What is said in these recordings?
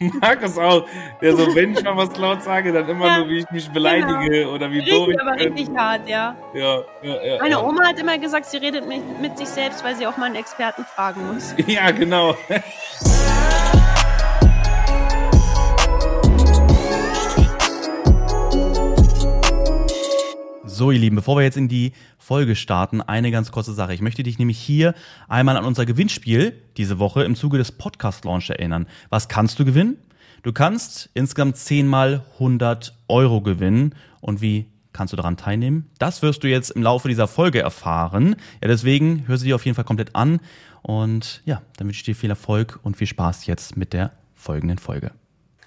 Markus auch, der so, wenn ich mal was laut sage, dann immer ja, nur, wie ich mich beleidige genau. oder wie richtig, doof ich aber bin. richtig hart, ja. Ja, ja, ja. Meine Oma hat immer gesagt, sie redet mit, mit sich selbst, weil sie auch mal einen Experten fragen muss. Ja, genau. So, ihr Lieben, bevor wir jetzt in die Folge starten, eine ganz kurze Sache. Ich möchte dich nämlich hier einmal an unser Gewinnspiel diese Woche im Zuge des Podcast Launch erinnern. Was kannst du gewinnen? Du kannst insgesamt zehnmal 100 Euro gewinnen. Und wie kannst du daran teilnehmen? Das wirst du jetzt im Laufe dieser Folge erfahren. Ja, deswegen hör sie dir auf jeden Fall komplett an. Und ja, dann wünsche ich dir viel Erfolg und viel Spaß jetzt mit der folgenden Folge.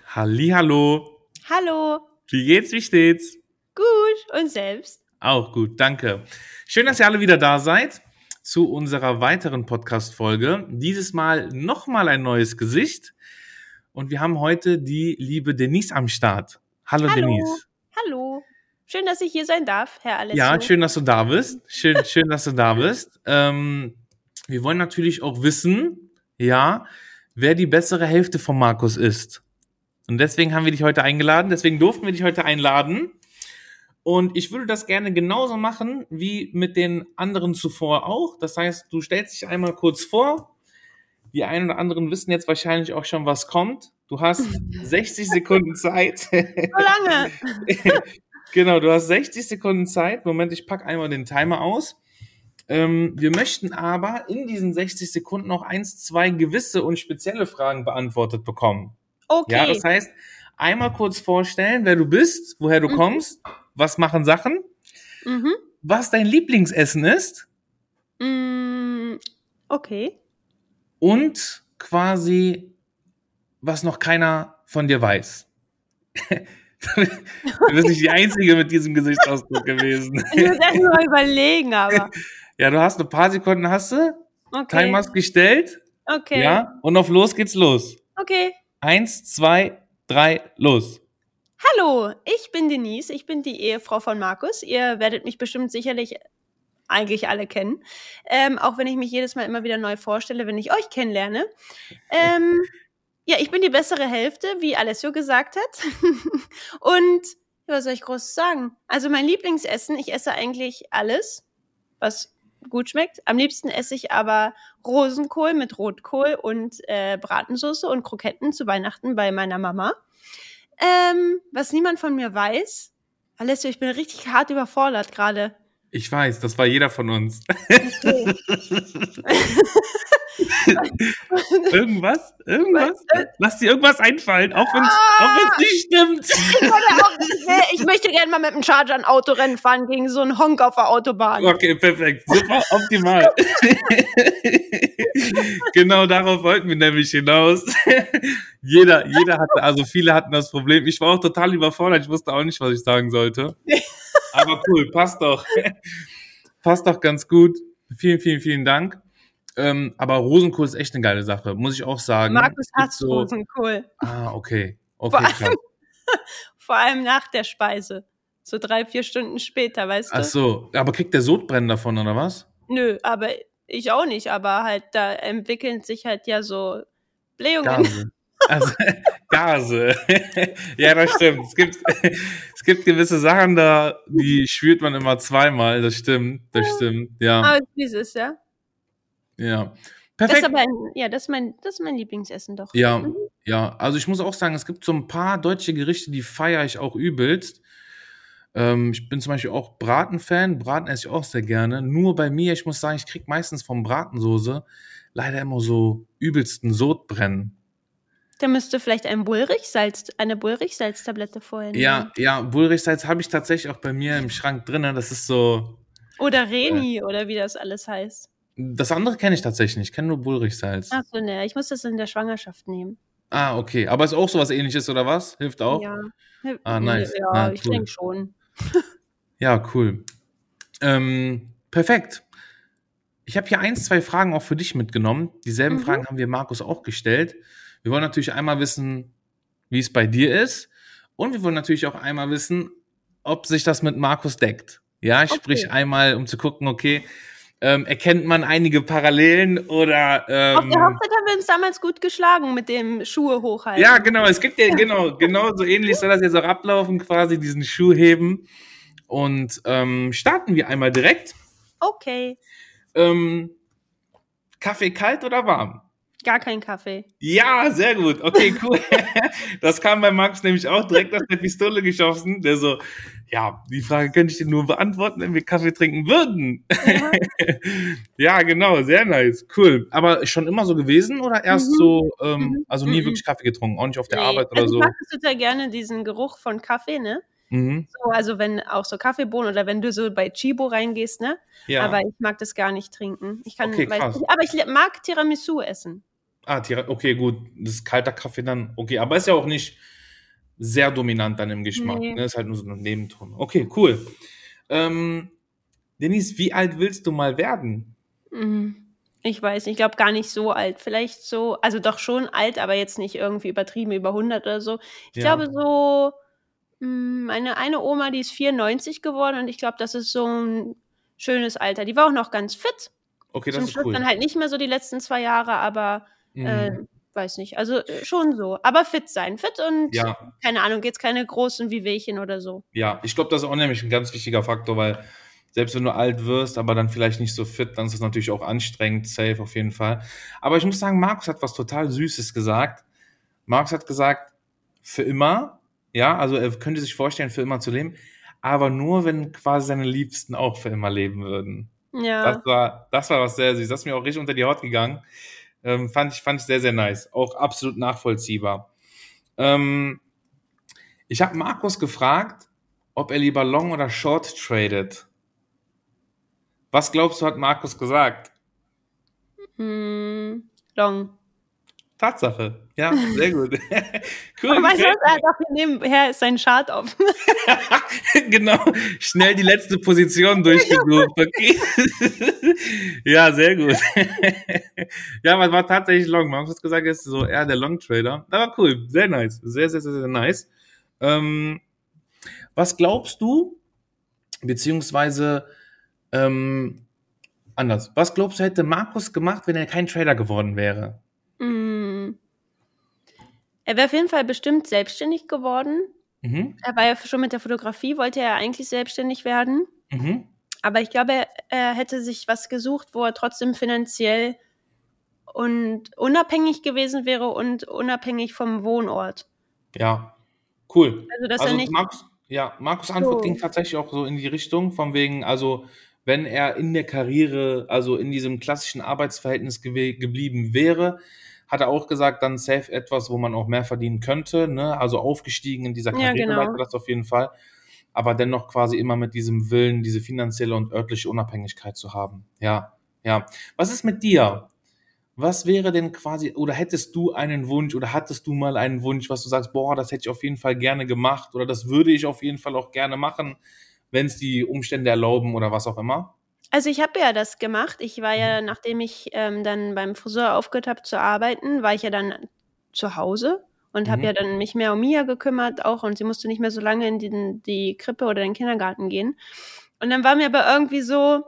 Hallo. Hallo. Wie geht's? Wie steht's? Gut. Und selbst? Auch gut, danke. Schön, dass ihr alle wieder da seid zu unserer weiteren Podcast-Folge. Dieses Mal nochmal ein neues Gesicht. Und wir haben heute die liebe Denise am Start. Hallo, Hallo. Denise. Hallo. Schön, dass ich hier sein darf, Herr Alessio. Ja, schön, dass du da bist. Schön, schön, dass du da bist. Ähm, wir wollen natürlich auch wissen, ja, wer die bessere Hälfte von Markus ist. Und deswegen haben wir dich heute eingeladen. Deswegen durften wir dich heute einladen. Und ich würde das gerne genauso machen wie mit den anderen zuvor auch. Das heißt, du stellst dich einmal kurz vor. Die einen oder anderen wissen jetzt wahrscheinlich auch schon, was kommt. Du hast 60 Sekunden Zeit. So lange. genau, du hast 60 Sekunden Zeit. Moment, ich packe einmal den Timer aus. Ähm, wir möchten aber in diesen 60 Sekunden noch eins, zwei gewisse und spezielle Fragen beantwortet bekommen. Okay. Ja, das heißt, einmal kurz vorstellen, wer du bist, woher du mhm. kommst was machen Sachen, mhm. was dein Lieblingsessen ist. Mm, okay. Und quasi, was noch keiner von dir weiß. du bist nicht die Einzige mit diesem Gesichtsausdruck gewesen. ich muss erst mal überlegen, aber. Ja, du hast ein paar Sekunden, hast du? Okay. Timer gestellt. Okay. Ja, und auf los geht's los. Okay. Eins, zwei, drei, los. Hallo, ich bin Denise, ich bin die Ehefrau von Markus. Ihr werdet mich bestimmt sicherlich eigentlich alle kennen. Ähm, auch wenn ich mich jedes Mal immer wieder neu vorstelle, wenn ich euch kennenlerne. Ähm, ja, ich bin die bessere Hälfte, wie Alessio gesagt hat. Und was soll ich groß sagen? Also mein Lieblingsessen, ich esse eigentlich alles, was gut schmeckt. Am liebsten esse ich aber Rosenkohl mit Rotkohl und äh, Bratensoße und Kroketten zu Weihnachten bei meiner Mama. Ähm, was niemand von mir weiß. Alessio, ich bin richtig hart überfordert gerade. Ich weiß, das war jeder von uns. Okay. irgendwas? Irgendwas? Lass dir irgendwas einfallen, auch wenn es ah, nicht stimmt. Ich, auch, ich, möchte gerne mal mit dem Charger ein Autorennen fahren gegen so einen Honk auf der Autobahn. Okay, perfekt. Super, optimal. genau darauf wollten wir nämlich hinaus. jeder, jeder hatte, also viele hatten das Problem. Ich war auch total überfordert. Ich wusste auch nicht, was ich sagen sollte. Aber cool, passt doch. passt doch ganz gut. Vielen, vielen, vielen Dank. Ähm, aber Rosenkohl ist echt eine geile Sache, muss ich auch sagen. Markus hasst so, Rosenkohl. Ah, okay. Okay, vor allem, vor allem nach der Speise. So drei, vier Stunden später, weißt du? Ach so, aber kriegt der Sodbrennen davon, oder was? Nö, aber ich auch nicht. Aber halt, da entwickeln sich halt ja so Blähungen. Gase. Also, Gase. ja, das stimmt. Es gibt, es gibt gewisse Sachen da, die spürt man immer zweimal. Das stimmt, das stimmt, ja. Aber dieses, ja. Ja. Perfekt. Das ist aber ein, ja, das ist, mein, das ist mein Lieblingsessen doch. Ja, mhm. ja. Also ich muss auch sagen, es gibt so ein paar deutsche Gerichte, die feiere ich auch übelst. Ähm, ich bin zum Beispiel auch Braten-Fan. Braten esse ich auch sehr gerne. Nur bei mir, ich muss sagen, ich kriege meistens vom Bratensoße leider immer so übelsten Sodbrennen. Da müsste vielleicht ein Bullrichsalz, eine Bullrichsalz-Tablette vorher nehmen. Ja, ja, Bullrichsalz habe ich tatsächlich auch bei mir im Schrank drin. Das ist so. Oder Reni, äh, oder wie das alles heißt. Das andere kenne ich tatsächlich nicht. Ich kenne nur Bullrichsalz. Ach so, ne, ich muss das in der Schwangerschaft nehmen. Ah, okay. Aber ist auch sowas ähnliches, oder was? Hilft auch? Ja. Ah, nice. Ja, ah, ich denke schon. ja, cool. Ähm, perfekt. Ich habe hier ein, zwei Fragen auch für dich mitgenommen. Dieselben mhm. Fragen haben wir Markus auch gestellt. Wir wollen natürlich einmal wissen, wie es bei dir ist. Und wir wollen natürlich auch einmal wissen, ob sich das mit Markus deckt. Ja, okay. sprich einmal, um zu gucken, okay, Ähm, erkennt man einige Parallelen oder Auf der ähm, Hochzeit haben wir uns damals gut geschlagen mit dem Schuhe hochhalten. ja, genau, es gibt ja genau, genau so ähnlich soll das jetzt auch ablaufen, quasi diesen Schuh heben. Und ähm, starten wir einmal direkt. Okay, Ähm, Kaffee kalt oder warm? Gar kein Kaffee. Ja, sehr gut. Okay, cool. Das kam bei Max nämlich auch direkt aus der Pistole geschossen. Der so, ja, die Frage könnte ich dir nur beantworten, wenn wir Kaffee trinken würden. Ja. Ja, genau, sehr nice. Cool. Aber schon immer so gewesen oder erst Mhm. so, ähm, Mhm. also nie Mhm. wirklich Kaffee getrunken, auch nicht auf der Nee. Arbeit oder also so? Ich mag total gerne, diesen Geruch von Kaffee, ne? Mhm. So, also wenn auch so Kaffeebohnen oder wenn du so bei Chibo reingehst, ne? Ja. Aber ich mag das gar nicht trinken. Ich kann, Okay, krass. nicht, aber ich mag Tiramisu essen. Ah, okay, gut. Das ist kalter Kaffee dann. Okay, aber ist ja auch nicht sehr dominant dann im Geschmack. Nee. Ne? Ist halt nur so ein Nebenton. Okay, cool. Ähm, Denise, wie alt willst du mal werden? Mhm. Ich weiß, nicht, ich glaube gar nicht so alt. Vielleicht so, also doch schon alt, aber jetzt nicht irgendwie übertrieben über 100 oder so. Ich Ja. glaube so, mh, meine eine Oma, die ist 94 geworden und ich glaube, das ist so ein schönes Alter. Die war auch noch ganz fit. Okay, das Zum ist Schluss cool. dann halt nicht mehr so die letzten zwei Jahre, aber Mhm. äh, weiß nicht. Also äh, schon so. Aber fit sein. Fit und Ja. keine Ahnung, jetzt keine großen Wehwehchen oder so. Ja, ich glaube, das ist auch nämlich ein ganz wichtiger Faktor, weil selbst wenn du alt wirst, aber dann vielleicht nicht so fit, dann ist das natürlich auch anstrengend, safe auf jeden Fall. Aber ich muss sagen, Markus hat was total Süßes gesagt. Markus hat gesagt, für immer, ja, also er könnte sich vorstellen, für immer zu leben, aber nur, wenn quasi seine Liebsten auch für immer leben würden. Ja. Das war, das war was sehr süß. Das ist mir auch richtig unter die Haut gegangen. Ähm, fand ich, fand ich sehr, sehr nice. Auch absolut nachvollziehbar. Ähm, ich habe Markus gefragt, ob er lieber Long oder Short tradet. Was glaubst du, hat Markus gesagt? Hm, long. Tatsache. Ja, sehr gut. cool. Aber gefällt was? Er hier nebenher ist sein Chart offen. genau, schnell die letzte Position durchgesucht. Okay. ja, sehr gut. ja, es war tatsächlich Long. Man hat gesagt, er ist so eher der Long Trader. Aber cool, sehr nice. Sehr, sehr, sehr, sehr nice. Ähm, was glaubst du, beziehungsweise ähm, anders, was glaubst du, hätte Markus gemacht, wenn er kein Trader geworden wäre? Hm. Er wäre auf jeden Fall bestimmt selbstständig geworden. Mhm. Er war ja schon mit der Fotografie, wollte er eigentlich selbstständig werden. Mhm. Aber ich glaube, er, er hätte sich was gesucht, wo er trotzdem finanziell und unabhängig gewesen wäre und unabhängig vom Wohnort. Ja, cool. Also, dass also er nicht. Markus, ja, Markus Antwort So. ging tatsächlich auch so in die Richtung, von wegen, also wenn er in der Karriere, also in diesem klassischen Arbeitsverhältnis gewe- geblieben wäre, hat er auch gesagt, dann safe etwas, wo man auch mehr verdienen könnte, ne? Also aufgestiegen in dieser Ja, Karriere genau. weiter, das auf jeden Fall. Aber dennoch quasi immer mit diesem Willen, diese finanzielle und örtliche Unabhängigkeit zu haben. Ja, ja. Was ist mit dir? Was wäre denn quasi, oder hättest du einen Wunsch oder hattest du mal einen Wunsch, was du sagst, boah, das hätte ich auf jeden Fall gerne gemacht oder das würde ich auf jeden Fall auch gerne machen, wenn es die Umstände erlauben oder was auch immer? Also ich habe ja das gemacht. Ich war ja, nachdem ich ähm, dann beim Friseur aufgehört habe zu arbeiten, war ich ja dann zu Hause und habe Mhm. ja dann mich mehr um Mia gekümmert auch und sie musste nicht mehr so lange in die, die Krippe oder den Kindergarten gehen. Und dann war mir aber irgendwie so,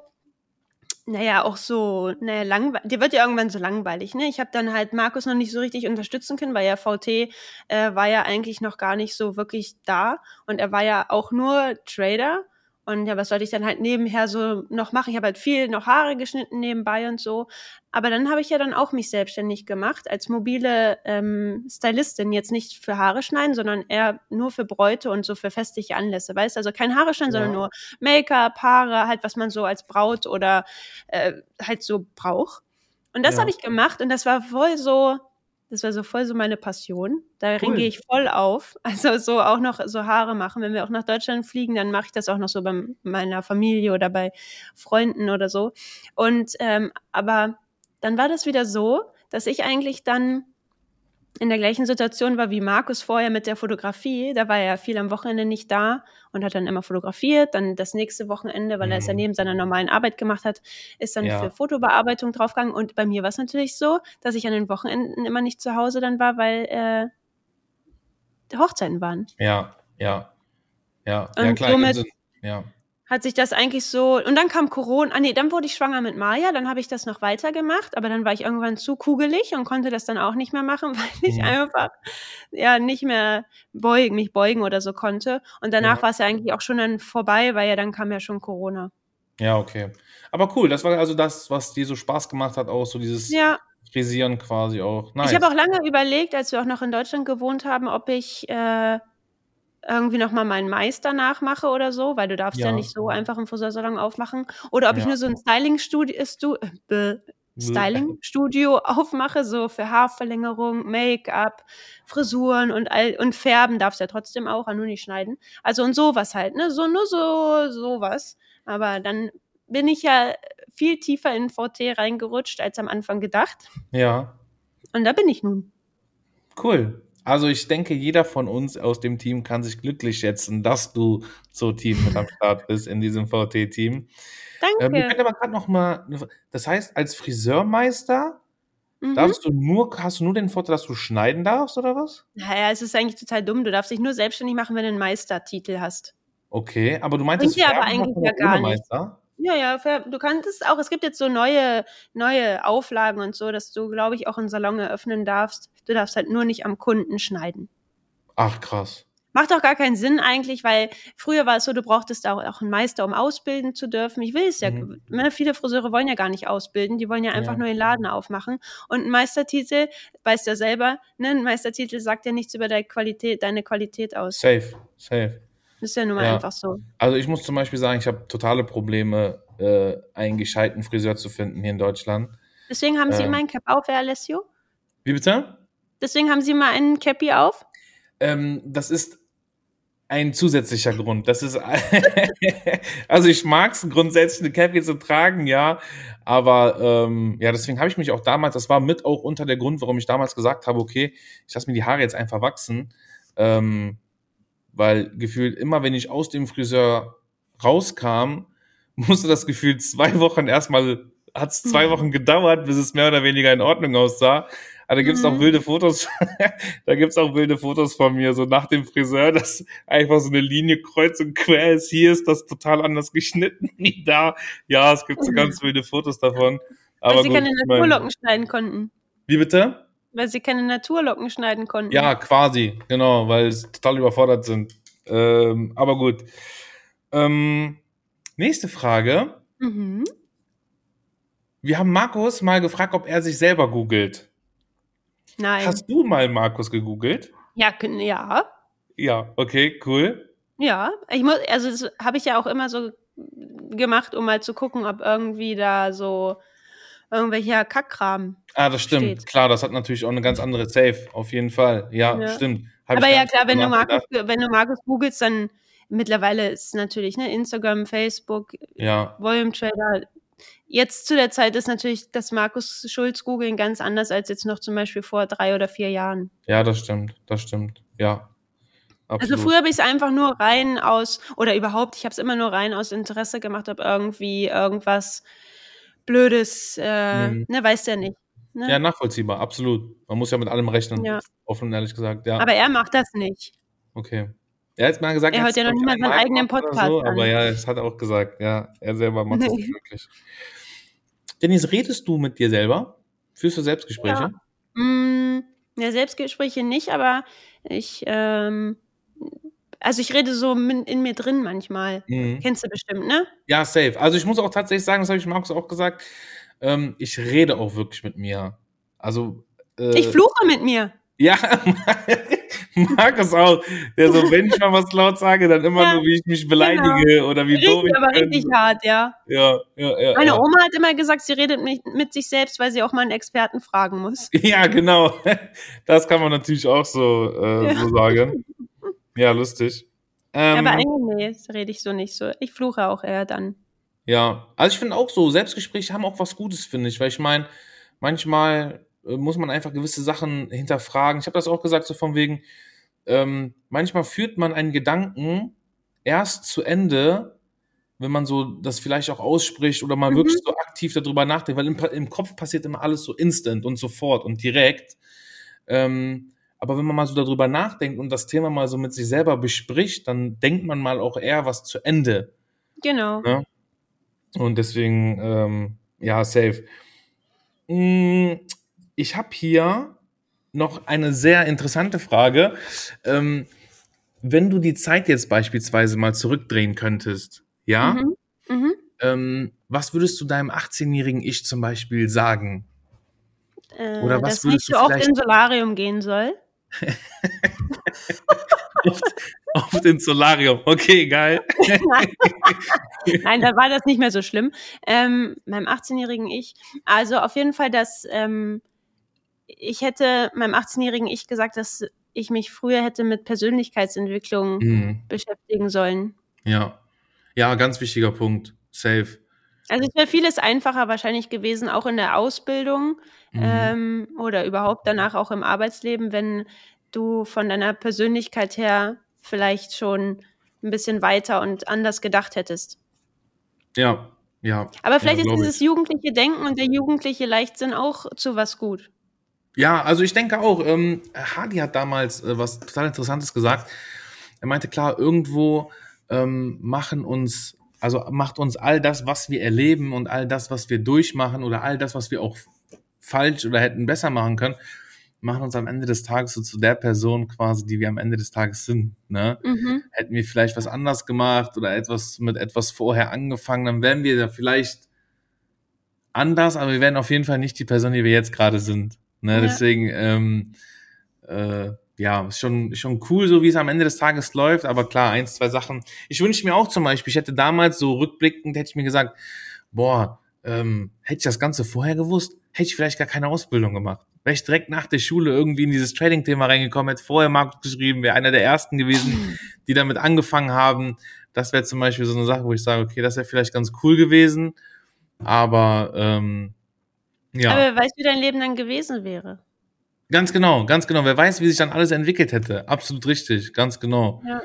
naja, auch so, naja, langweilig. Die wird ja irgendwann so langweilig, ne? Ich habe dann halt Markus noch nicht so richtig unterstützen können, weil ja VT äh, war ja eigentlich noch gar nicht so wirklich da und er war ja auch nur Trader. Und ja, was sollte ich dann halt nebenher so noch machen? Ich habe halt viel noch Haare geschnitten nebenbei und so. Aber dann habe ich ja dann auch mich selbstständig gemacht als mobile ähm, Stylistin. Jetzt nicht für Haare schneiden, sondern eher nur für Bräute und so für festliche Anlässe. Weißt du, also kein Haare schneiden, Ja. sondern nur Make-up, Haare, halt was man so als Braut oder äh, halt so braucht. Und das Ja. habe ich gemacht und das war voll so, das war so voll so meine Passion. Darin Cool. gehe ich voll auf. Also so auch noch so Haare machen. Wenn wir auch nach Deutschland fliegen, dann mache ich das auch noch so bei meiner Familie oder bei Freunden oder so. Und ähm, aber dann war das wieder so, dass ich eigentlich dann in der gleichen Situation war wie Markus vorher mit der Fotografie. Da war er ja viel am Wochenende nicht da und hat dann immer fotografiert. Dann das nächste Wochenende, weil er es ja Mhm. neben seiner normalen Arbeit gemacht hat, ist dann Ja. für Fotobearbeitung draufgegangen. Und bei mir war es natürlich so, dass ich an den Wochenenden immer nicht zu Hause dann war, weil äh, die Hochzeiten waren. Ja, ja, ja, ja Und klar. somit- also, ja, hat sich das eigentlich so. Und dann kam Corona. Ah, nee, dann wurde ich schwanger mit Maya. Dann habe ich das noch weitergemacht. Aber dann war ich irgendwann zu kugelig und konnte das dann auch nicht mehr machen, weil ich Mhm. einfach ja nicht mehr beugen, mich beugen oder so konnte. Und danach Ja. war es ja eigentlich auch schon dann vorbei, weil ja dann kam ja schon Corona. Ja, okay. Aber cool, das war also das, was dir so Spaß gemacht hat, auch so dieses Ja, Frisieren quasi auch. Nice. ich habe auch lange überlegt, als wir auch noch in Deutschland gewohnt haben, ob ich äh, irgendwie noch mal meinen Meister nachmache oder so, weil du darfst ja, Ja. nicht so einfach einen Friseursalon aufmachen. Oder ob ich Ja. nur so ein Styling-Studio Stu äh, Styling-Studio aufmache, so für Haarverlängerung, Make-up, Frisuren und all und färben darfst ja trotzdem auch, nur nicht schneiden. Also und sowas halt, ne? So nur so sowas. Aber dann bin ich ja viel tiefer in VT reingerutscht als am Anfang gedacht. Ja, Und da bin ich nun. cool. Also ich denke, jeder von uns aus dem Team kann sich glücklich schätzen, dass du so tief mit am Start bist in diesem VT-Team. Danke. Ähm, ich könnte aber gerade noch mal, das heißt, als Friseurmeister Mhm. darfst du nur, hast du nur den Vorteil, dass du schneiden darfst oder was? Naja, es ist eigentlich total dumm. Du darfst dich nur selbstständig machen, wenn du einen Meistertitel hast. Okay, aber du meintest, dir aber eigentlich ja gar. Meister? Ja, ja, du kannst es auch. Es gibt jetzt so neue, neue Auflagen und so, dass du, glaube ich, auch einen Salon eröffnen darfst. Du darfst halt nur nicht am Kunden schneiden. Ach, krass. Macht auch gar keinen Sinn eigentlich, weil früher war es so, du brauchtest auch, auch einen Meister, um ausbilden zu dürfen. Ich will es ja, Mhm. ne, viele Friseure wollen ja gar nicht ausbilden, die wollen ja einfach Ja. nur den Laden aufmachen. Und ein Meistertitel, weißt du ja selber, ne, ein Meistertitel sagt ja nichts über deine Qualität, deine Qualität aus. Safe, safe. Ist ja nun mal Ja. einfach so. Also ich muss zum Beispiel sagen, ich habe totale Probleme, äh, einen gescheiten Friseur zu finden hier in Deutschland. Deswegen haben Sie Ähm. immer ein Cap auf, Herr Alessio? Wie bitte? Deswegen haben Sie mal einen Cappy auf? Ähm, das ist ein zusätzlicher Grund. Das ist also ich mag es grundsätzlich eine Cappy zu tragen, ja, aber ähm, ja, deswegen habe ich mich auch damals, das war mit auch unter der Grund, warum ich damals gesagt habe, okay, ich lasse mir die Haare jetzt einfach wachsen, ähm, weil gefühlt immer, wenn ich aus dem Friseur rauskam, musste das Gefühl zwei Wochen erstmal, hat es zwei Mhm. Wochen gedauert, bis es mehr oder weniger in Ordnung aussah. Aber da gibt's auch Mhm. wilde Fotos, da gibt's auch wilde Fotos von mir, so nach dem Friseur, dass einfach so eine Linie kreuz und quer ist. Hier ist das total anders geschnitten wie da. Ja, es gibt so ganz wilde Fotos davon. Aber weil Sie gut, keine Naturlocken schneiden konnten. Wie bitte? Weil Sie keine Naturlocken schneiden konnten. Ja, quasi, genau, weil es total überfordert sind. Ähm, aber gut. Ähm, nächste Frage. Mhm. Wir haben Markus mal gefragt, ob er sich selber googelt. Nein. Hast du mal Markus gegoogelt? ja, ja. Ja, okay, cool. Ja. Ich muss, also das habe ich ja auch immer so gemacht, um mal zu gucken, ob irgendwie da so irgendwelcher Kackkram. Ah, das stimmt. Steht. Klar, das hat natürlich auch eine ganz andere Safe, auf jeden Fall. Ja, Ja. stimmt. Hab Aber ja klar, wenn du Markus, wenn du Markus googelst, dann mittlerweile ist natürlich ne Instagram, Facebook, Ja, Volume Trader. Jetzt zu der Zeit ist natürlich das Markus Schulz googeln ganz anders als jetzt noch zum Beispiel vor drei oder vier Jahren. ja, das stimmt. Das stimmt. Ja. Absolut. Also früher habe ich es einfach nur rein aus, oder überhaupt, ich habe es immer nur rein aus Interesse gemacht, ob irgendwie irgendwas Blödes, äh, Mhm. ne, weißt du ja nicht. Ne? Ja, nachvollziehbar, absolut. Man muss ja mit allem rechnen. Ja. Offen und ehrlich gesagt, ja. Aber er macht das nicht. okay. Er hat mal gesagt, Er hört hat's, ja noch nicht ich, mal seinen eigenen Podcast so. Aber ja, das hat er auch gesagt. Ja, er selber macht das nicht wirklich. Dennis, redest du mit dir selber? Führst du Selbstgespräche? Mm, ja, Selbstgespräche nicht, aber ich, ähm, also ich rede so in mir drin manchmal. Mhm. Kennst du bestimmt, ne? Ja, safe. Also ich muss auch tatsächlich sagen, das habe ich Markus auch gesagt, ähm, ich rede auch wirklich mit mir. Also äh, Ich fluche mit mir. Ja, Markus auch. Der so, wenn ich mal was laut sage, dann immer Ja, nur, wie ich mich beleidige oder wie doof Richtig, ich aber bin. richtig hart, ja. Ja, ja, ja. Meine ja. Oma hat immer gesagt, sie redet mit, mit sich selbst, weil sie auch mal einen Experten fragen muss. Ja, genau. Das kann man natürlich auch so, äh, Ja. so sagen. Ja, lustig. Ähm, aber eigentlich, nee, das rede ich so nicht so. Ich fluche auch eher dann. Ja, also ich finde auch so, Selbstgespräche haben auch was Gutes, finde ich, weil ich meine, manchmal äh, muss man einfach gewisse Sachen hinterfragen. Ich habe das auch gesagt, so von wegen, ähm, manchmal führt man einen Gedanken erst zu Ende, wenn man so das vielleicht auch ausspricht oder mal Mhm. wirklich so aktiv darüber nachdenkt, weil im, im Kopf passiert immer alles so instant und sofort und direkt. Ähm, aber wenn man mal so darüber nachdenkt und das Thema mal so mit sich selber bespricht, dann denkt man mal auch eher was zu Ende. Genau. Ne? Und deswegen, ähm, ja, safe. Mm, Ich habe hier noch eine sehr interessante Frage. Ähm, wenn du die Zeit jetzt beispielsweise mal zurückdrehen könntest, ja, Mhm. Mhm. ähm, was würdest du deinem 18-jährigen Ich zum Beispiel sagen? Äh, Oder was dass würdest nicht du so oft vielleicht- ins Solarium gehen soll. Auf, auf den Solarium. Okay, geil. Nein, da war das nicht mehr so schlimm. Ähm, meinem 18-jährigen Ich. Also auf jeden Fall, dass ähm, ich hätte meinem 18-jährigen Ich gesagt, dass ich mich früher hätte mit Persönlichkeitsentwicklung Mhm. beschäftigen sollen. Ja. Ja, ganz wichtiger Punkt. Safe. Also es wäre vieles einfacher wahrscheinlich gewesen, auch in der Ausbildung Mhm. ähm, oder überhaupt danach auch im Arbeitsleben, wenn du von deiner Persönlichkeit her vielleicht schon ein bisschen weiter und anders gedacht hättest. Ja, ja. Aber vielleicht ja, ist dieses ich. jugendliche Denken und der jugendliche Leichtsinn auch zu was gut. Ja, also ich denke auch, ähm, Hardy hat damals äh, was total Interessantes gesagt. Er meinte, klar, irgendwo ähm, machen uns, also macht uns all das, was wir erleben und all das, was wir durchmachen oder all das, was wir auch falsch oder hätten besser machen können, machen uns am Ende des Tages so zu der Person quasi, die wir am Ende des Tages sind. Ne? Mhm. Hätten wir vielleicht was anders gemacht oder etwas mit etwas vorher angefangen, dann wären wir da vielleicht anders, aber wir wären auf jeden Fall nicht die Person, die wir jetzt gerade sind. Ne? Ja. Deswegen, ähm, äh, ja, schon, schon cool, so wie es am Ende des Tages läuft, aber klar, eins, zwei Sachen. Ich wünsche mir auch zum Beispiel, ich hätte damals so rückblickend, hätte ich mir gesagt, boah, ähm, hätte ich das Ganze vorher gewusst, hätte ich vielleicht gar keine Ausbildung gemacht. Wäre ich direkt nach der Schule irgendwie in dieses Trading-Thema reingekommen, hätte vorher Markt geschrieben, wäre einer der ersten gewesen, die damit angefangen haben. Das wäre zum Beispiel so eine Sache, wo ich sage, okay, das wäre vielleicht ganz cool gewesen, aber ähm, ja. Aber wer weiß, wie dein Leben dann gewesen wäre. Ganz genau, ganz genau. Wer weiß, wie sich dann alles entwickelt hätte. Absolut richtig, ganz genau. Ja.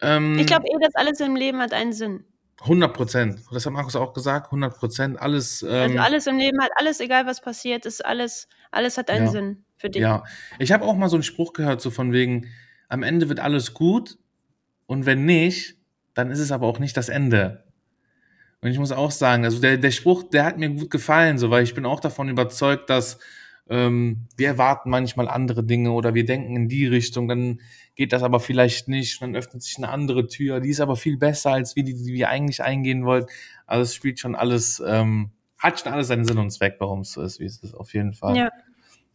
Ähm, Ich glaube eh, dass alles im Leben hat einen Sinn. 100 Prozent. Das hat Markus auch gesagt, 100 Prozent. Alles, ähm, Also alles im Leben hat alles, egal was passiert, ist alles, alles hat einen Ja. Sinn für dich. ja. Ich habe auch mal so einen Spruch gehört, so von wegen, am Ende wird alles gut und wenn nicht, dann ist es aber auch nicht das Ende. Und ich muss auch sagen, also der, der Spruch, der hat mir gut gefallen, so, weil ich bin auch davon überzeugt, dass ähm, wir erwarten manchmal andere Dinge oder wir denken in die Richtung, dann geht das aber vielleicht nicht, dann öffnet sich eine andere Tür, die ist aber viel besser als wie die, die wir eigentlich eingehen wollten. Also es spielt schon alles, ähm, hat schon alles seinen Sinn und Zweck, warum es so ist, wie es ist, auf jeden Fall. Ja.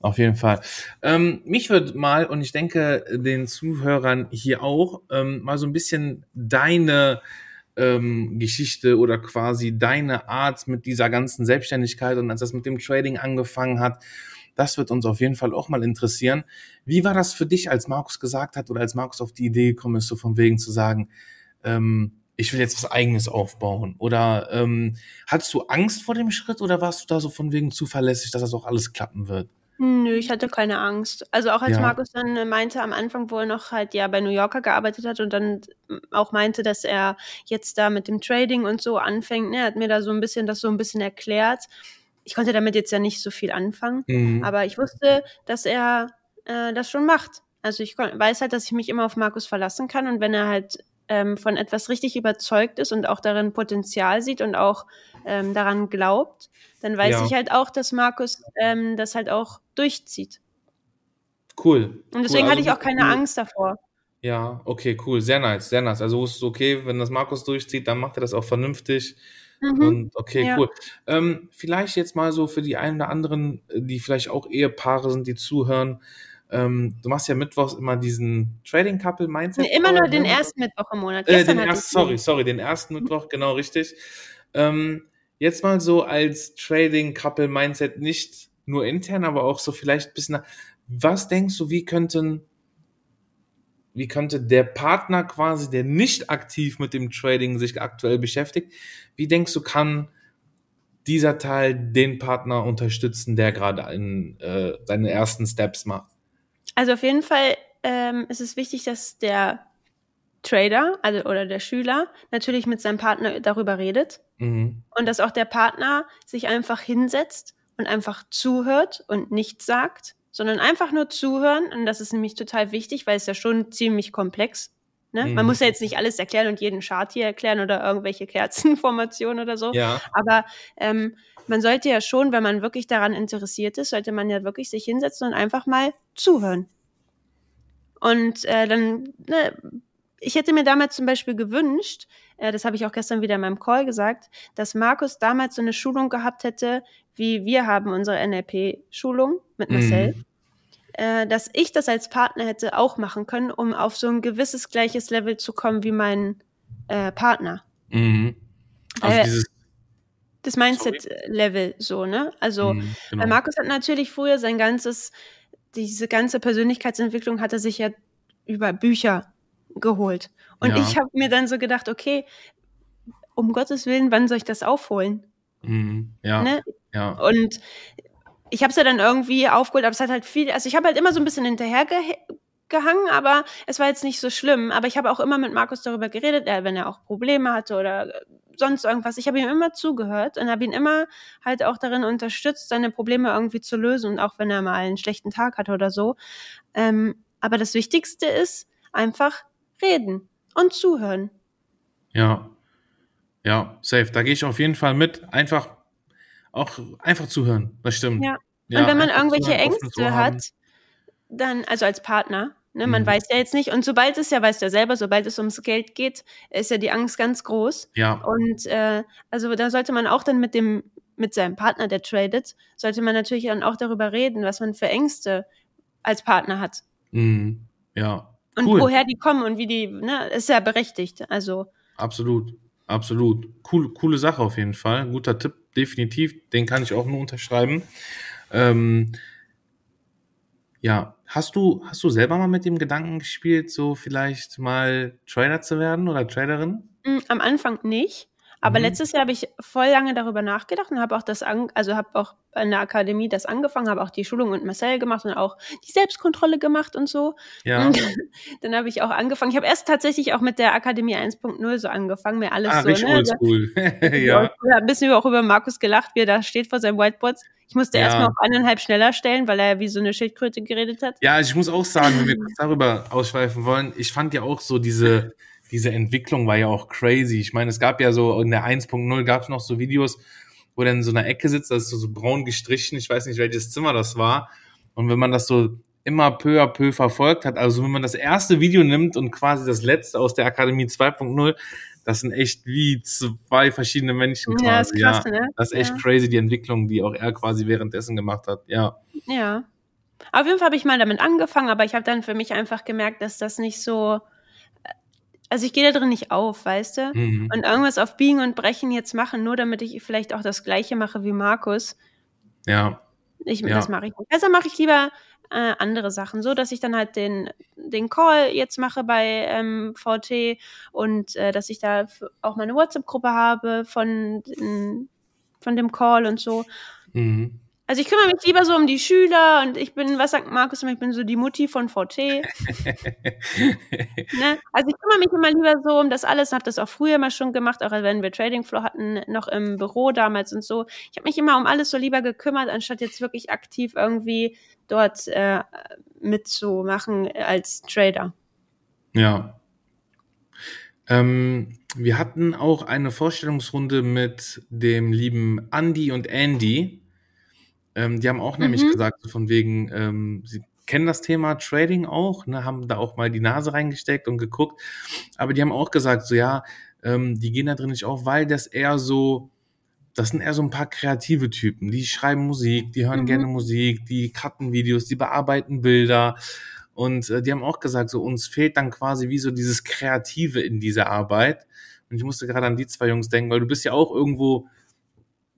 Auf jeden Fall. Ähm, mich wird mal, und ich denke den Zuhörern hier auch, ähm, mal so ein bisschen deine ähm, Geschichte oder quasi deine Art mit dieser ganzen Selbstständigkeit und als das mit dem Trading angefangen hat, das wird uns auf jeden Fall auch mal interessieren. Wie war das für dich, als Markus gesagt hat oder als Markus auf die Idee gekommen ist, so von wegen zu sagen, ähm, ich will jetzt was eigenes aufbauen? Oder ähm, hattest du Angst vor dem Schritt oder warst du da so von wegen zuverlässig, dass das auch alles klappen wird? Nö, ich hatte keine Angst. Also auch als Ja. Markus dann meinte am Anfang, wo er noch halt ja bei New Yorker gearbeitet hat und dann auch meinte, dass er jetzt da mit dem Trading und so anfängt, ne, er hat mir da so ein bisschen das so ein bisschen erklärt. Ich konnte damit jetzt ja nicht so viel anfangen, Mhm. aber ich wusste, dass er äh, das schon macht. Also ich weiß halt, dass ich mich immer auf Markus verlassen kann und wenn er halt ähm, von etwas richtig überzeugt ist und auch darin Potenzial sieht und auch ähm, daran glaubt, dann weiß Ja. ich halt auch, dass Markus ähm, das halt auch durchzieht. Cool. Und deswegen cool. hatte ich Also auch keine cool. Angst davor. Ja, okay, cool. Sehr nice, sehr nice. Also wusstest du, okay, wenn das Markus durchzieht, dann macht er das auch vernünftig. Mhm. Und okay, Ja. cool. Ähm, vielleicht jetzt mal so für die einen oder anderen, äh, die vielleicht auch Ehepaare sind, die zuhören. Ähm, du machst ja mittwochs immer diesen Trading Couple Mindset. Nee, immer nur Call, den ne? ersten Mittwoch im Monat. Äh, den ersten, sorry, sorry, den ersten Mittwoch, genau richtig. Ähm, jetzt mal so als Trading Couple Mindset nicht nur intern, aber auch so vielleicht ein bisschen nach, was denkst du, wie könnten, wie könnte der Partner quasi, der nicht aktiv mit dem Trading sich aktuell beschäftigt, wie denkst du, kann dieser Teil den Partner unterstützen, der gerade in, äh, seine ersten Steps macht? Also auf jeden Fall ähm, ist es wichtig, dass der Trader also, oder der Schüler natürlich mit seinem Partner darüber redet Mhm. und dass auch der Partner sich einfach hinsetzt und einfach zuhört und nichts sagt, sondern einfach nur zuhören. Und das ist nämlich total wichtig, weil es ja schon ziemlich komplex Ne? Mhm. Man muss ja jetzt nicht alles erklären und jeden Chart hier erklären oder irgendwelche Kerzenformationen oder so. Ja. Aber ähm, man sollte ja schon, wenn man wirklich daran interessiert ist, sollte man ja wirklich sich hinsetzen und einfach mal zuhören. Und äh, dann, ne, ich hätte mir damals zum Beispiel gewünscht, äh, das habe ich auch gestern wieder in meinem Call gesagt, dass Markus damals so eine Schulung gehabt hätte, wie wir haben unsere NLP-Schulung mit Marcel. Mhm. Äh, dass ich das als Partner hätte auch machen können, um auf so ein gewisses gleiches Level zu kommen wie mein äh, Partner. Mhm. Also Äh, dieses. Das Mindset-Level so, ne? Also, Mhm, genau. weil Markus hat natürlich früher sein ganzes, diese ganze Persönlichkeitsentwicklung hat er sich ja über Bücher geholt. Und Ja. ich habe mir dann so gedacht, okay, um Gottes Willen, wann soll ich das aufholen? Mhm. Ja. Ne? Ja. Und ich habe es ja dann irgendwie aufgeholt, aber es hat halt viel, also ich habe halt immer so ein bisschen hinterher gehangen, aber es war jetzt nicht so schlimm. Aber ich habe auch immer mit Markus darüber geredet, wenn er auch Probleme hatte oder äh, sonst irgendwas. Ich habe ihm immer zugehört und habe ihn immer halt auch darin unterstützt, seine Probleme irgendwie zu lösen und auch wenn er mal einen schlechten Tag hatte oder so. Ähm, aber das Wichtigste ist einfach reden und zuhören. Ja. Ja, safe. Da gehe ich auf jeden Fall mit. Einfach auch einfach zuhören. Das stimmt. Ja. und wenn man irgendwelche zuhören, Ängste hat, dann, also als Partner, ne, man Mhm. weiß ja jetzt nicht, und sobald es ja, weißt du ja selber, sobald es ums Geld geht, ist ja die Angst ganz groß. Ja. Und äh, also da sollte man auch dann mit dem, mit seinem Partner, der tradet, sollte man natürlich dann auch darüber reden, was man für Ängste als Partner hat. Mhm. Ja. Und Cool. woher die kommen und wie die, ne, ist ja berechtigt. Also, Absolut. Absolut. Cool, coole Sache auf jeden Fall. Guter Tipp, definitiv. Den kann ich auch nur unterschreiben. Ähm, ja, hast du, hast du selber mal mit dem Gedanken gespielt, so vielleicht mal Trader zu werden oder Traderin? mh, am Anfang nicht. Aber Mhm. letztes Jahr habe ich voll lange darüber nachgedacht und habe auch das, an, also habe auch in der Akademie das angefangen, habe auch die Schulung mit Marcel gemacht und auch die Selbstkontrolle gemacht und so. Ja. Und dann habe ich auch angefangen. Ich habe erst tatsächlich auch mit der Akademie 1.0 so angefangen, mir alles Ah, so, ne? oldschool. Ja. ja. Ein bisschen auch über Markus gelacht, wie er da steht vor seinem Whiteboard. Ich musste Ja. erstmal auf eineinhalb schneller stellen, weil er wie so eine Schildkröte geredet hat. Ja, ich muss auch sagen, wenn wir kurz darüber ausschweifen wollen, ich fand ja auch so diese, diese Entwicklung war ja auch crazy. Ich meine, es gab ja so in der 1.0 gab es noch so Videos, wo der in so einer Ecke sitzt, das ist so, so braun gestrichen, ich weiß nicht, welches Zimmer das war. Und wenn man das so immer peu à peu verfolgt hat, also wenn man das erste Video nimmt und quasi das letzte aus der Akademie 2.0, das sind echt wie zwei verschiedene Menschen quasi. Ja, ist krass, ne? Das ist echt Ja. crazy, die Entwicklung, die auch er quasi währenddessen gemacht hat. Ja. Ja. Auf jeden Fall habe ich mal damit angefangen, aber ich habe dann für mich einfach gemerkt, dass das nicht so. Also ich gehe da drin nicht auf, weißt du? Mhm. Und irgendwas auf Biegen und Brechen jetzt machen, nur damit ich vielleicht auch das Gleiche mache wie Markus. Ja. Ich, Ja. Das mache ich nicht. Also mache ich lieber äh, andere Sachen, so dass ich dann halt den, den Call jetzt mache bei ähm, VT und äh, dass ich da auch meine WhatsApp-Gruppe habe von, von dem Call und so. Mhm. Also ich kümmere mich lieber so um die Schüler und ich bin, was sagt Markus immer, ich bin so die Mutti von VT. Ne? Also ich kümmere mich immer lieber so um das alles und habe das auch früher mal schon gemacht, auch wenn wir Trading Floor hatten, noch im Büro damals und so. Ich habe mich immer um alles so lieber gekümmert, anstatt jetzt wirklich aktiv irgendwie dort äh, mitzumachen als Trader. Ja. Ähm, wir hatten auch eine Vorstellungsrunde mit dem lieben Andy und Andy. Ähm, die haben auch nämlich Mhm. gesagt, so von wegen, ähm, sie kennen das Thema Trading auch, ne, haben da auch mal die Nase reingesteckt und geguckt. Aber die haben auch gesagt, so ja, ähm, die gehen da drin nicht auf, weil das eher so, das sind eher so ein paar kreative Typen. Die schreiben Musik, die hören Mhm. gerne Musik, die cutten Videos, die bearbeiten Bilder. Und äh, die haben auch gesagt, so uns fehlt dann quasi wie so dieses Kreative in dieser Arbeit. Und ich musste gerade an die zwei Jungs denken, weil du bist ja auch irgendwo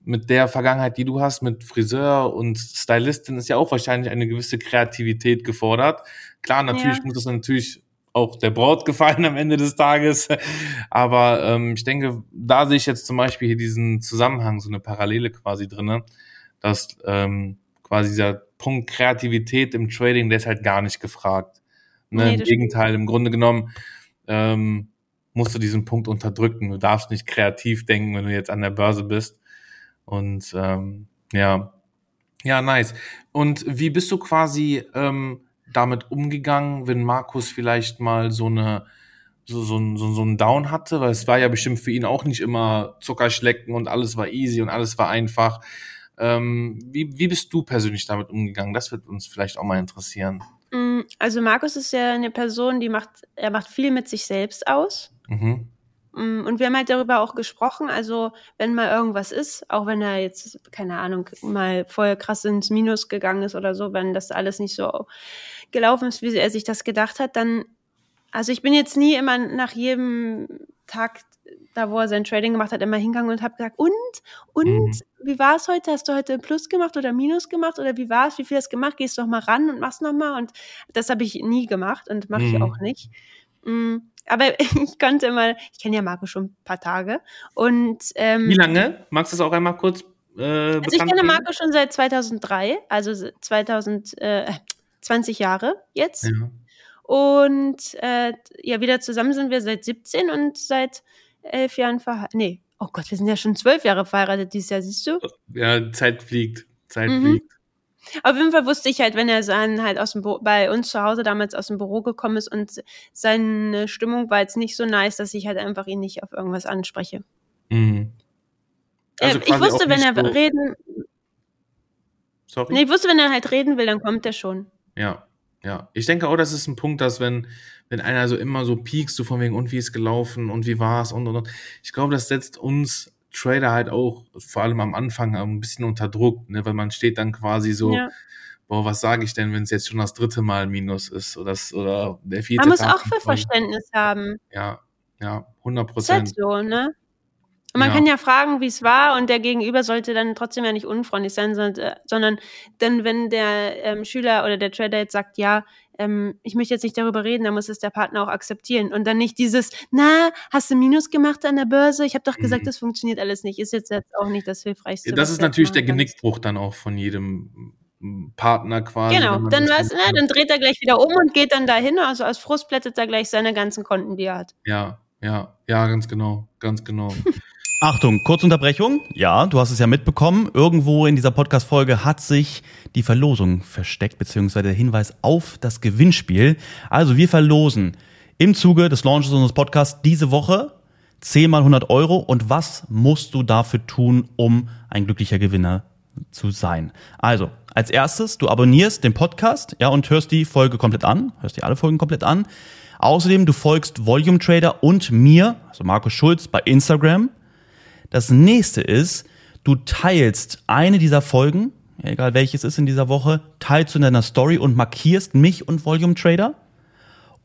mit der Vergangenheit, die du hast, mit Friseur und Stylistin, ist ja auch wahrscheinlich eine gewisse Kreativität gefordert. Klar, natürlich Ja. muss das natürlich auch der Braut gefallen am Ende des Tages. Aber ähm, ich denke, da sehe ich jetzt zum Beispiel hier diesen Zusammenhang, so eine Parallele quasi drinne, dass ähm, quasi dieser Punkt Kreativität im Trading, der ist halt gar nicht gefragt. Ne? Nee, Im Gegenteil, im Grunde genommen ähm, musst du diesen Punkt unterdrücken. Du darfst nicht kreativ denken, wenn du jetzt an der Börse bist. Und ähm, ja, ja, nice. Und wie bist du quasi ähm, damit umgegangen, wenn Markus vielleicht mal so eine so, so, so, so einen Down hatte, weil es war ja bestimmt für ihn auch nicht immer Zuckerschlecken und alles war easy und alles war einfach. Ähm, wie, wie bist du persönlich damit umgegangen? Das wird uns vielleicht auch mal interessieren. Mm, Also Markus ist ja eine Person, die macht, er macht viel mit sich selbst aus. Mhm. Mm, Und wir haben halt darüber auch gesprochen, also wenn mal irgendwas ist, auch wenn er jetzt, keine Ahnung, mal voll krass ins Minus gegangen ist oder so, wenn das alles nicht so gelaufen ist, wie er sich das gedacht hat, dann, also ich bin jetzt nie immer nach jedem Tag, da wo er sein Trading gemacht hat, immer hingegangen und habe gesagt, und, und, Mhm. wie war es heute? Hast du heute Plus gemacht oder Minus gemacht oder wie war es? Wie viel hast du gemacht? Gehst doch mal ran und machst noch mal und das habe ich nie gemacht und mache ich Mhm. auch nicht. Mm, Aber ich konnte immer, ich kenne ja Marco schon ein paar Tage und ähm, Wie lange? Magst du das auch einmal kurz äh, also ich kenne? Marco schon seit 2003, also se- 2000, äh, 20 Jahre jetzt. Ja. Und äh, ja, wieder zusammen sind wir seit 17 und seit elf Jahren verheiratet. Nee, oh Gott, wir sind ja schon zwölf Jahre verheiratet dieses Jahr, siehst du? ja, Zeit fliegt. Zeit Mhm. fliegt. Auf jeden Fall wusste ich halt, wenn er dann halt aus dem Büro, bei uns zu Hause damals aus dem Büro gekommen ist und seine Stimmung war jetzt nicht so nice, dass ich halt einfach ihn nicht auf irgendwas anspreche. Mhm. Also äh, ich wusste, wenn er so- reden, Sorry? nee, ich wusste, wenn er halt reden will, dann kommt er schon. Ja, ja. Ich denke auch, das ist ein Punkt, dass wenn, wenn einer so immer so piekst, so von wegen, und wie ist gelaufen und wie war's und und und. Ich glaube, das setzt uns Trader halt auch, vor allem am Anfang, ein bisschen unter Druck, ne? Weil man steht dann quasi so, Ja. boah, was sage ich denn, wenn es jetzt schon das dritte Mal Minus ist oder, das, oder der vierte Man muss Tag auch für. Verständnis haben. Ja, ja, 100 Ist halt Prozent. so, ne? Und man Ja. kann ja fragen, wie es war, und der Gegenüber sollte dann trotzdem ja nicht unfreundlich sein, sondern, äh, sondern dann, wenn der ähm, Schüler oder der Trader jetzt sagt, ja, ähm, ich möchte jetzt nicht darüber reden, dann muss es der Partner auch akzeptieren. Und dann nicht dieses, na, hast du Minus gemacht an der Börse? Ich habe doch gesagt, Mhm. das funktioniert alles nicht. Ist jetzt, jetzt auch nicht das Hilfreichste. Das was ist natürlich der. Genickbruch dann auch von jedem mm, Partner quasi. Genau, dann, das weiß, ne, dann dreht er gleich wieder um und geht dann dahin. Also aus Frust plättet er gleich seine ganzen Konten, die er hat. Ja, ja, ja, ganz genau, ganz genau. Achtung, Kurzunterbrechung. Ja, du hast es ja mitbekommen. Irgendwo in dieser Podcast-Folge hat sich die Verlosung versteckt, beziehungsweise der Hinweis auf das Gewinnspiel. Also wir verlosen im Zuge des Launches unseres Podcasts diese Woche 10 mal 100 Euro. Und was musst du dafür tun, um ein glücklicher Gewinner zu sein? Also, als erstes, du abonnierst den Podcast, ja, und hörst die Folge komplett an, hörst dir alle Folgen komplett an. Außerdem, du folgst Volume Trader und mir, also Markus Schulz, bei Instagram. Das nächste ist, du teilst eine dieser Folgen, egal welches ist in dieser Woche, teilst du in deiner Story und markierst mich und Volume Trader.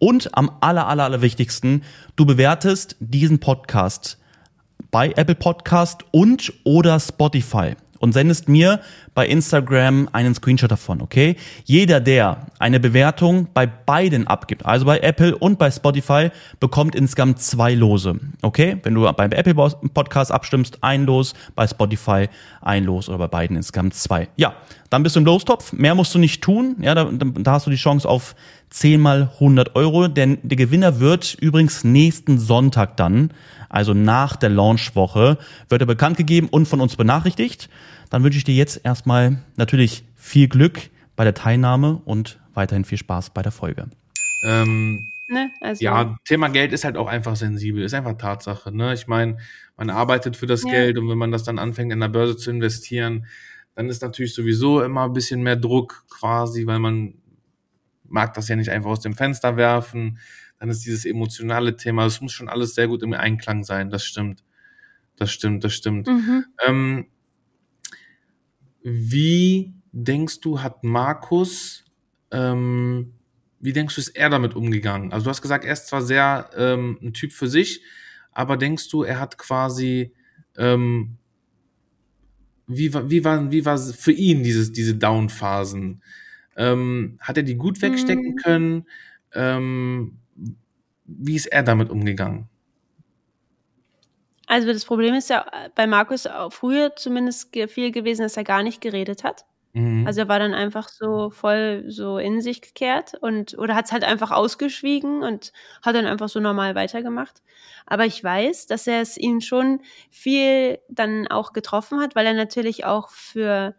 Und am aller, aller, aller wichtigsten, du bewertest diesen Podcast bei Apple Podcast und oder Spotify und sendest mir bei Instagram einen Screenshot davon, okay? Jeder, der eine Bewertung bei beiden abgibt, also bei Apple und bei Spotify, bekommt insgesamt zwei Lose, okay? Wenn du beim Apple Podcast abstimmst, ein Los, bei Spotify ein Los oder bei beiden insgesamt zwei. Ja, dann bist du im Lostopf, mehr musst du nicht tun, ja, da, da hast du die Chance auf 10 mal 100 Euro, denn der Gewinner wird übrigens nächsten Sonntag dann, also nach der Launchwoche, wird er bekannt gegeben und von uns benachrichtigt. Dann wünsche ich dir jetzt erstmal natürlich viel Glück bei der Teilnahme und weiterhin viel Spaß bei der Folge. ähm, Ne? Also, Ja, Thema Geld ist halt auch einfach sensibel, ist einfach Tatsache. Ne? Ich meine, man arbeitet für das Ja. Geld und wenn man das dann anfängt, in der Börse zu investieren, dann ist natürlich sowieso immer ein bisschen mehr Druck quasi, weil man mag das ja nicht einfach aus dem Fenster werfen. Dann ist dieses emotionale Thema, es muss schon alles sehr gut im Einklang sein, das stimmt. Das stimmt, das stimmt. Mhm. Ähm, wie denkst du, hat Markus, ähm, wie denkst du, ist er damit umgegangen? Also du hast gesagt, er ist zwar sehr ähm, ein Typ für sich, aber denkst du, er hat quasi, ähm, wie, war- wie, war, wie war für ihn dieses, diese Down-Phasen? Ähm, hat er die gut wegstecken Mhm. können? Ähm, wie ist er damit umgegangen? Also das Problem ist ja bei Markus auch früher zumindest viel gewesen, dass er gar nicht geredet hat. Mhm. Also er war dann einfach so voll so in sich gekehrt und oder hat es halt einfach ausgeschwiegen und hat dann einfach so normal weitergemacht. Aber ich weiß, dass er es ihm schon viel dann auch getroffen hat, weil er natürlich auch für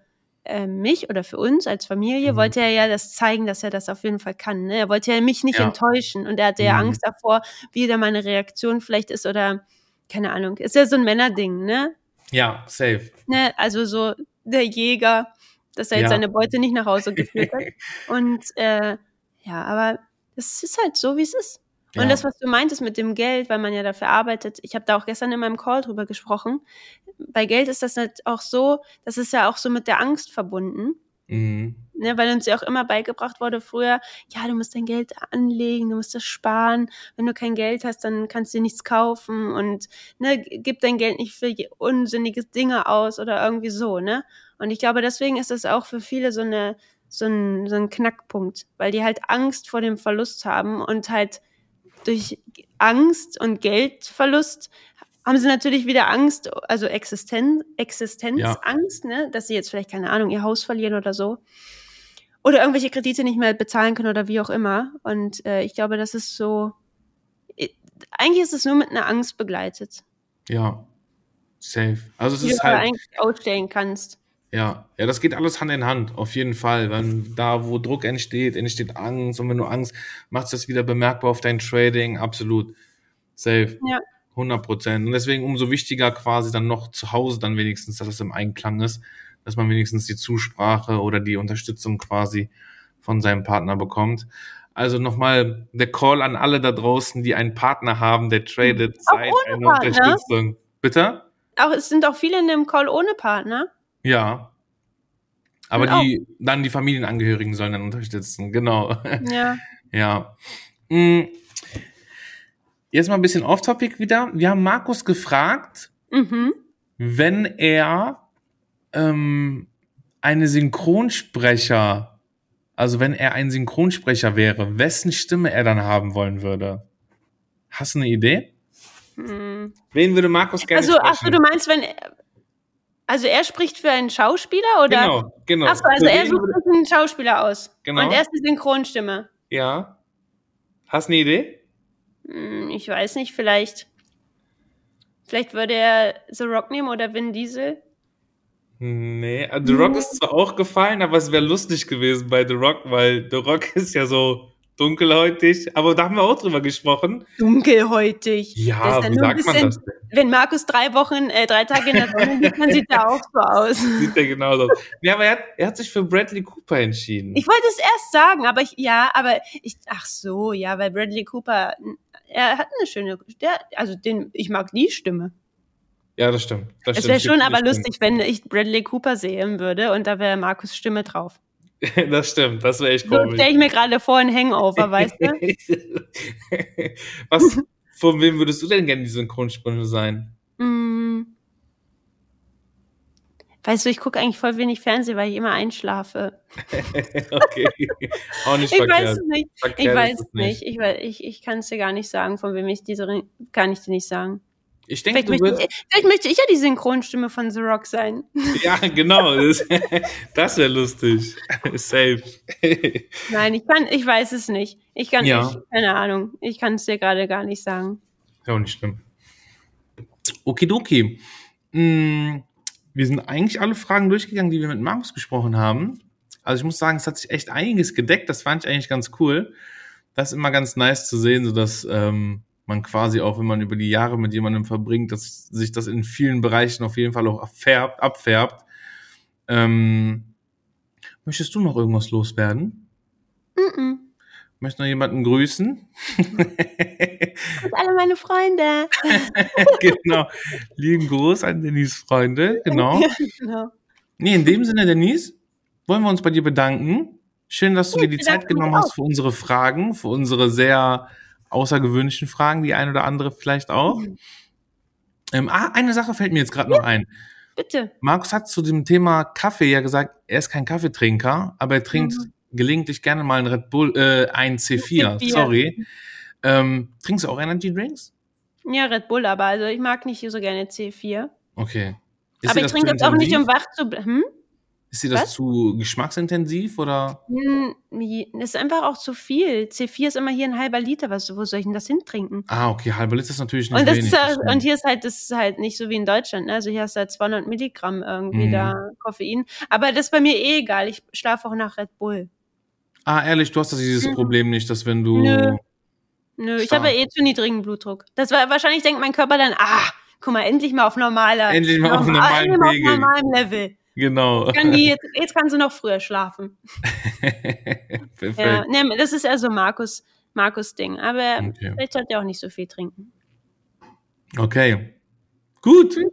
äh, mich oder für uns als Familie Mhm. wollte er ja das zeigen, dass er das auf jeden Fall kann. Ne? Er wollte ja mich nicht Ja. enttäuschen und er hatte ja Mhm. Angst davor, wie da meine Reaktion vielleicht ist oder keine Ahnung. Ist ja so ein Männerding, ne? Ja, safe. ne? Also so der Jäger, dass er jetzt Ja. seine Beute nicht nach Hause geführt hat. Und äh, ja, aber es ist halt so, wie es ist. Ja. Und das, was du meintest mit dem Geld, weil man ja dafür arbeitet, ich habe da auch gestern in meinem Call drüber gesprochen. Bei Geld ist das halt auch so, das ist ja auch so mit der Angst verbunden. Mhm. Ne, weil uns ja auch immer beigebracht wurde früher, ja, du musst dein Geld anlegen, du musst das sparen. Wenn du kein Geld hast, dann kannst du dir nichts kaufen und ne, gib dein Geld nicht für unsinnige Dinge aus oder irgendwie so, ne? Und ich glaube, deswegen ist das auch für viele so eine so ein, so ein Knackpunkt, weil die halt Angst vor dem Verlust haben und halt durch Angst und Geldverlust haben sie natürlich wieder Angst, also Existen Existenzangst, ne, dass sie jetzt vielleicht keine Ahnung ihr Haus verlieren oder so oder irgendwelche Kredite nicht mehr bezahlen können oder wie auch immer. Und äh, ich glaube, das ist so. Eigentlich ist es nur mit einer Angst begleitet, Ja. Safe. Also es die du ist aber halt, eigentlich ausstellen kannst. ja, ja, das geht alles Hand in Hand, auf jeden Fall. Wenn da, wo Druck entsteht, entsteht Angst und wenn du Angst machst, das wieder bemerkbar auf dein Trading, absolut. Safe. Ja. 100 Prozent. Und deswegen umso wichtiger quasi dann noch zu Hause dann wenigstens, dass es im Einklang ist, dass man wenigstens die Zusprache oder die Unterstützung quasi von seinem Partner bekommt. Also nochmal der Call an alle da draußen, die einen Partner haben, der tradet, Auch seid eine Partner? Unterstützung. Bitte? Auch, es sind auch viele in dem Call ohne Partner. Ja. Aber Und auch- die, dann die Familienangehörigen sollen dann unterstützen, genau. Ja. ja. Mm. Jetzt mal ein bisschen off-topic wieder. Wir haben Markus gefragt, Mhm. wenn er ähm, eine Synchronsprecher, also wenn er ein Synchronsprecher wäre, wessen Stimme er dann haben wollen würde. Hast du eine Idee? Hm. Wen würde Markus gerne Also, sprechen? du meinst, wenn. Also, er spricht für einen Schauspieler oder? Genau, genau. Ach so, also Für er sucht einen Schauspieler aus. Genau. Und er ist die Synchronstimme. Ja. Hast du eine Idee? Hm, ich weiß nicht, vielleicht. Vielleicht würde er The Rock nehmen oder Vin Diesel. Nee, äh, The Rock ist zwar auch gefallen, aber es wäre lustig gewesen bei The Rock, weil The Rock ist ja so dunkelhäutig, aber da haben wir auch drüber gesprochen. Dunkelhäutig. Ja, Das ist ja wie sagt man bisschen- das denn? Wenn Markus drei Wochen, äh, drei Tage in der Sonne liegt, dann sieht er auch so aus. Sieht der genauso aus. Ja, aber er hat, er hat sich für Bradley Cooper entschieden. Ich wollte es erst sagen, aber ich, ja, aber ich, ach so, ja, weil Bradley Cooper, er hat eine schöne, der, also den, ich mag die Stimme. ja, das stimmt. Das Es wäre schon aber lustig, wenn ich Bradley Cooper sehen würde und da wäre Markus Stimme drauf. Das stimmt, das wäre echt So komisch. stelle ich mir gerade vor, ein Hangover, weißt du? Was, von wem würdest du denn gerne die Synchronsprecher sein? Mm. Weißt du, ich gucke eigentlich voll wenig Fernsehen, weil ich immer einschlafe. okay. Auch nicht Ich verkehrt. weiß es nicht. Verkehrt Ich weiß es es nicht. Ich, ich, ich kann es dir gar nicht sagen, von wem ich diese, kann ich dir nicht sagen. Ich denke, Vielleicht möchte, ich, vielleicht möchte ich ja die Synchronstimme von The Rock sein. Ja, genau. Das, wäre lustig. Safe. Nein, ich kann, ich weiß es nicht. Ich kann, Ja. ich, keine Ahnung. Ich kann es dir gerade gar nicht sagen. Ja, auch nicht schlimm. Okidoki. Mm, Wir sind eigentlich alle Fragen durchgegangen, die wir mit Markus besprochen haben. Also ich muss sagen, es hat sich echt einiges gedeckt. Das fand ich eigentlich ganz cool. Das ist immer ganz nice zu sehen, so dass ähm, man quasi auch, wenn man über die Jahre mit jemandem verbringt, dass sich das in vielen Bereichen auf jeden Fall auch abfärbt. abfärbt. Ähm, möchtest du noch irgendwas loswerden? Mhm. Möchtest du noch jemanden grüßen? Und alle meine Freunde. genau. Lieben Gruß an Denise Freunde. Genau. Genau. Nee, in dem Sinne, Denise, wollen wir uns bei dir bedanken. Schön, dass du Ja, dir die ich Zeit genommen hast für unsere Fragen, für unsere sehr außergewöhnlichen Fragen, die ein oder andere vielleicht auch. Mhm. Ähm, ah, eine Sache fällt mir jetzt gerade noch ein. Bitte. Markus hat zu dem Thema Kaffee ja gesagt, er ist kein Kaffeetrinker, aber er trinkt Mhm. Gelegentlich gerne mal einen Red Bull, äh, ein C4, C4. sorry. Ähm, trinkst du auch Energy Drinks? Ja, Red Bull, aber also ich mag nicht so gerne C4. Okay. Ist aber ich trinke das auch nicht, um wach zu bleiben. Hm? Ist dir das Was? zu geschmacksintensiv oder? Hm, ist einfach auch zu viel. C4 ist immer hier ein halber Liter. Was, wo soll ich denn das hintrinken? Ah, okay, halber Liter ist natürlich nicht Und, wenig. ist, das und hier ist halt, das ist halt nicht so wie in Deutschland. Ne? Also hier hast du halt 200 Milligramm irgendwie Mhm. da Koffein. Aber das ist bei mir eh egal. Ich schlafe auch nach Red Bull. Ah, ehrlich, du hast das dieses Mhm. Problem nicht, dass wenn du. Nö. Nö, ich Stark. habe eh zu niedrigen Blutdruck. Das war wahrscheinlich denkt mein Körper dann, ah, guck mal, endlich mal auf normaler. Endlich mal auf normalen Pegel. auf normalem Level. Genau. Kann die jetzt, jetzt kann sie noch früher schlafen. Perfekt. Ja, ne, das ist eher so Markus, Markus Ding. Aber Okay. vielleicht sollte er auch nicht so viel trinken. Okay. Gut. Hm.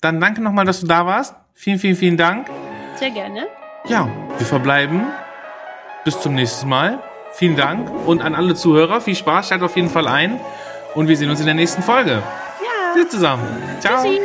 Dann danke nochmal, dass du da warst. Vielen, vielen, vielen Dank. Sehr gerne. Ja, wir verbleiben. Bis zum nächsten Mal. Vielen Dank. Und an alle Zuhörer, viel Spaß, schaltet auf jeden Fall ein. Und wir sehen uns in der nächsten Folge. Ja. Tschüss zusammen. Ciao. Tschüssi.